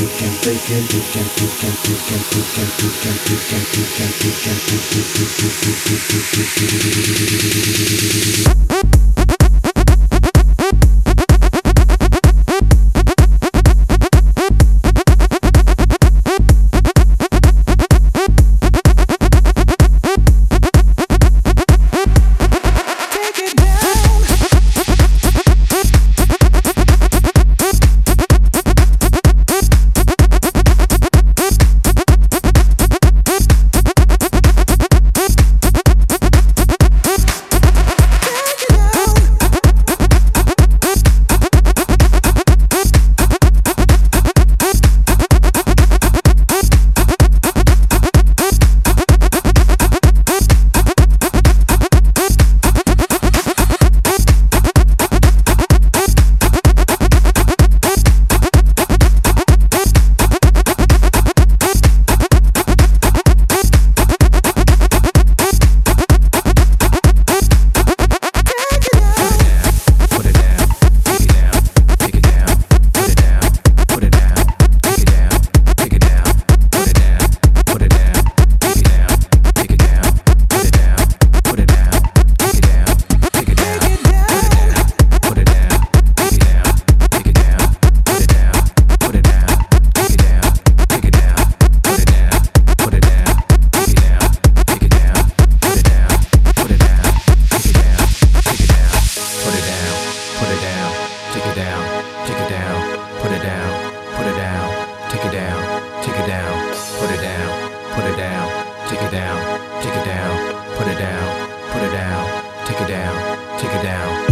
you Take it down, take it down.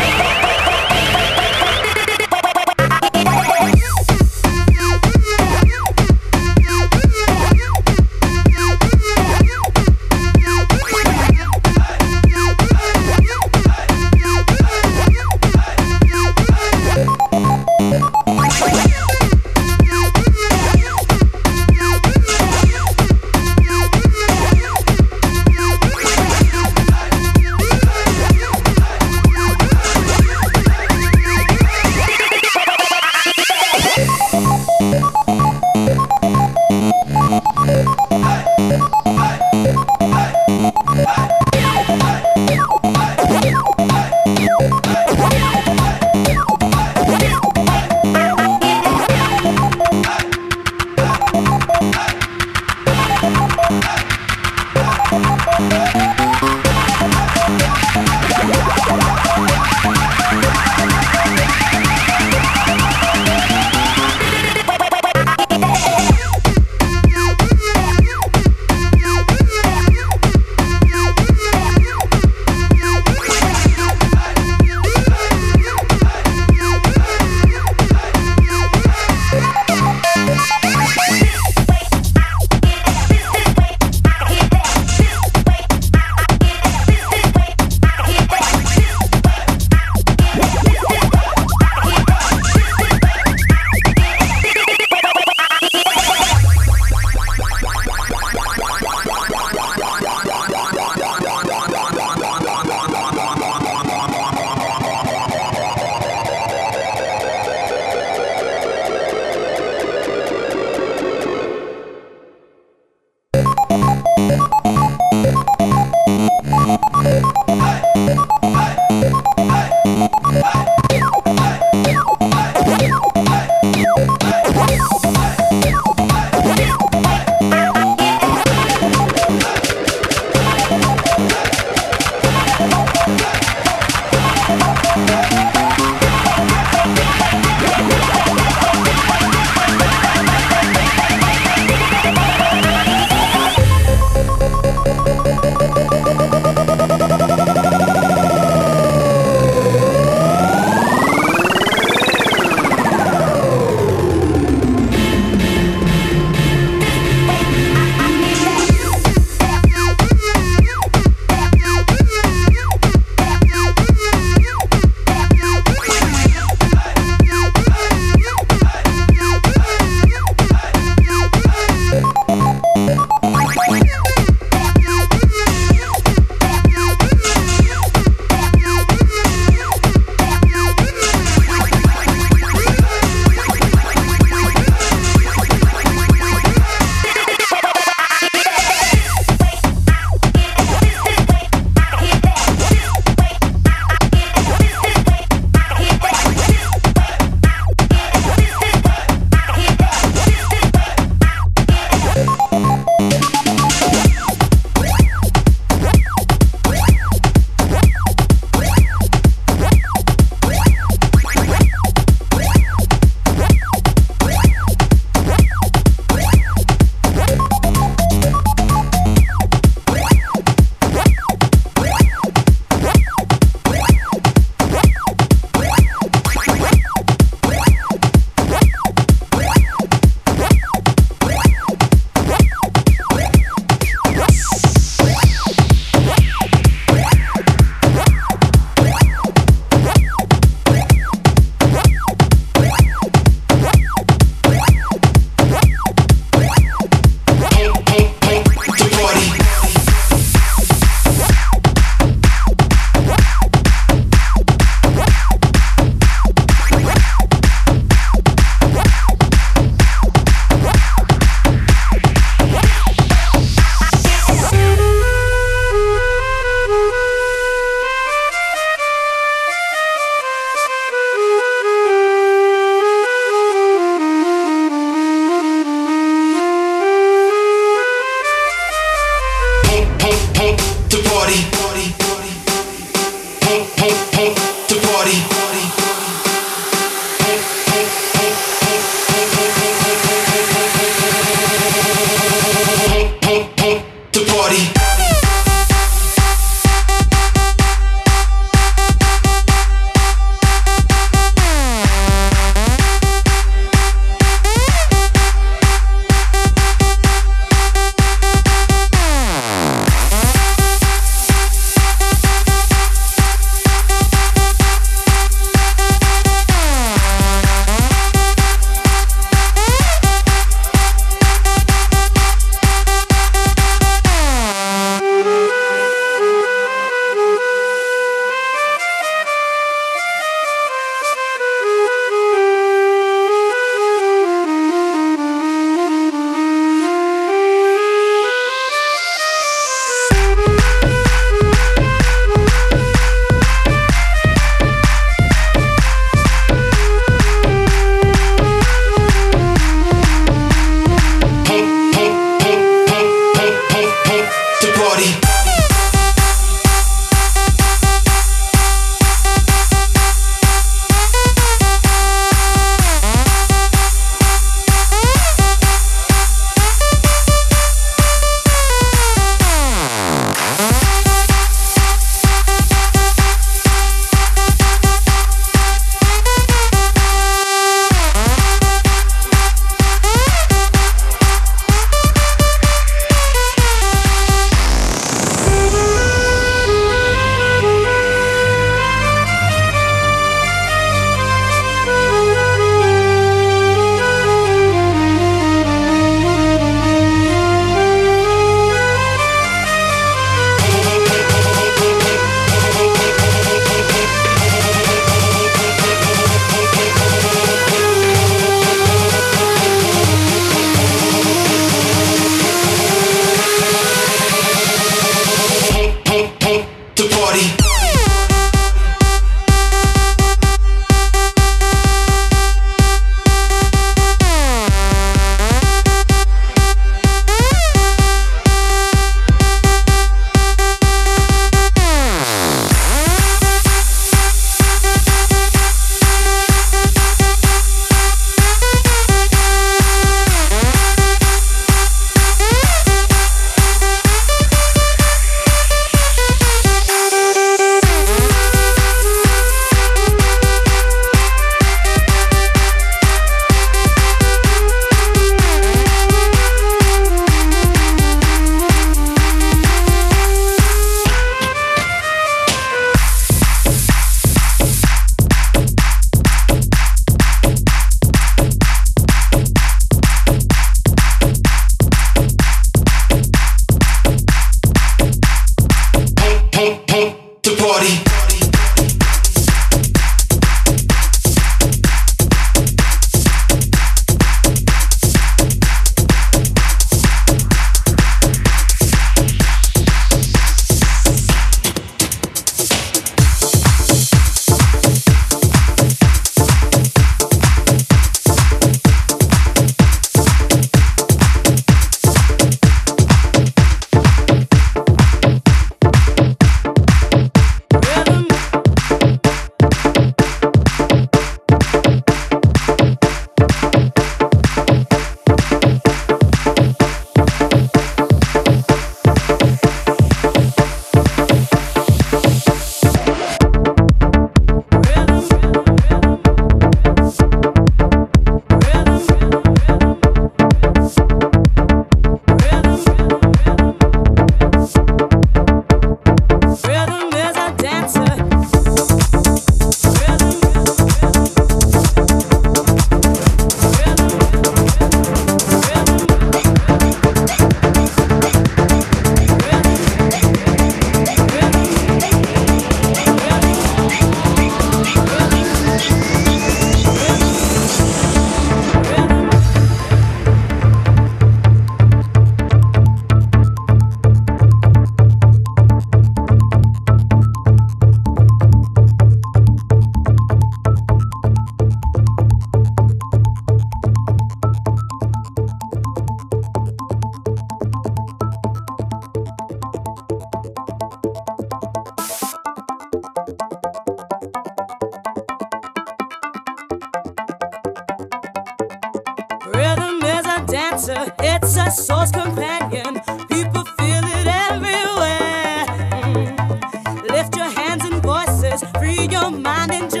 It's a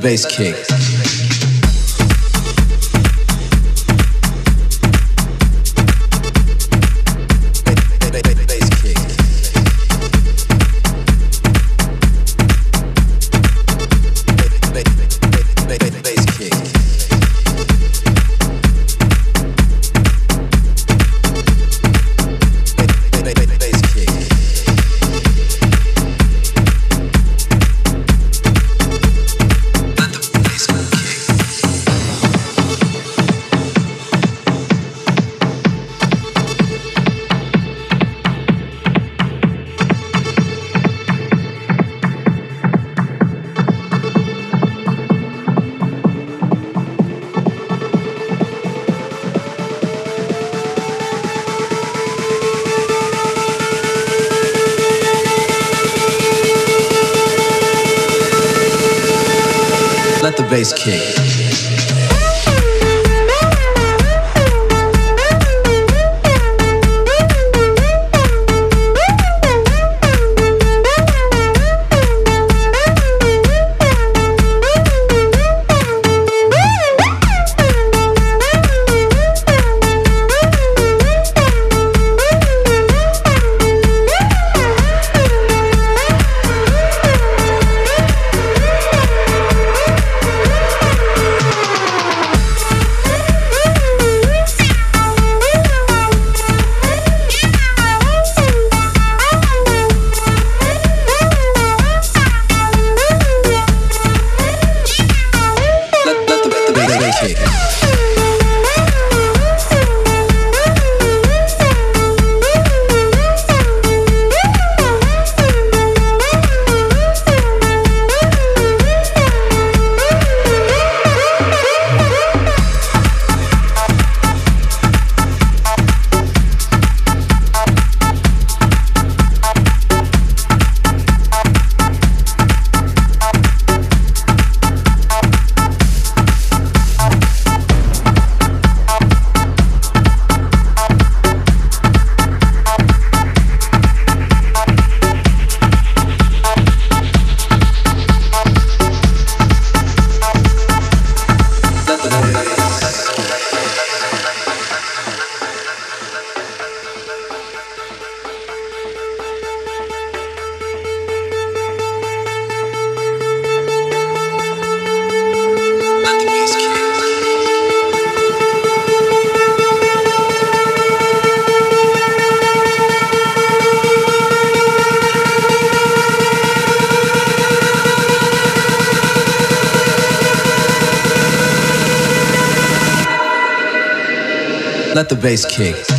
bass kick. Bass kick.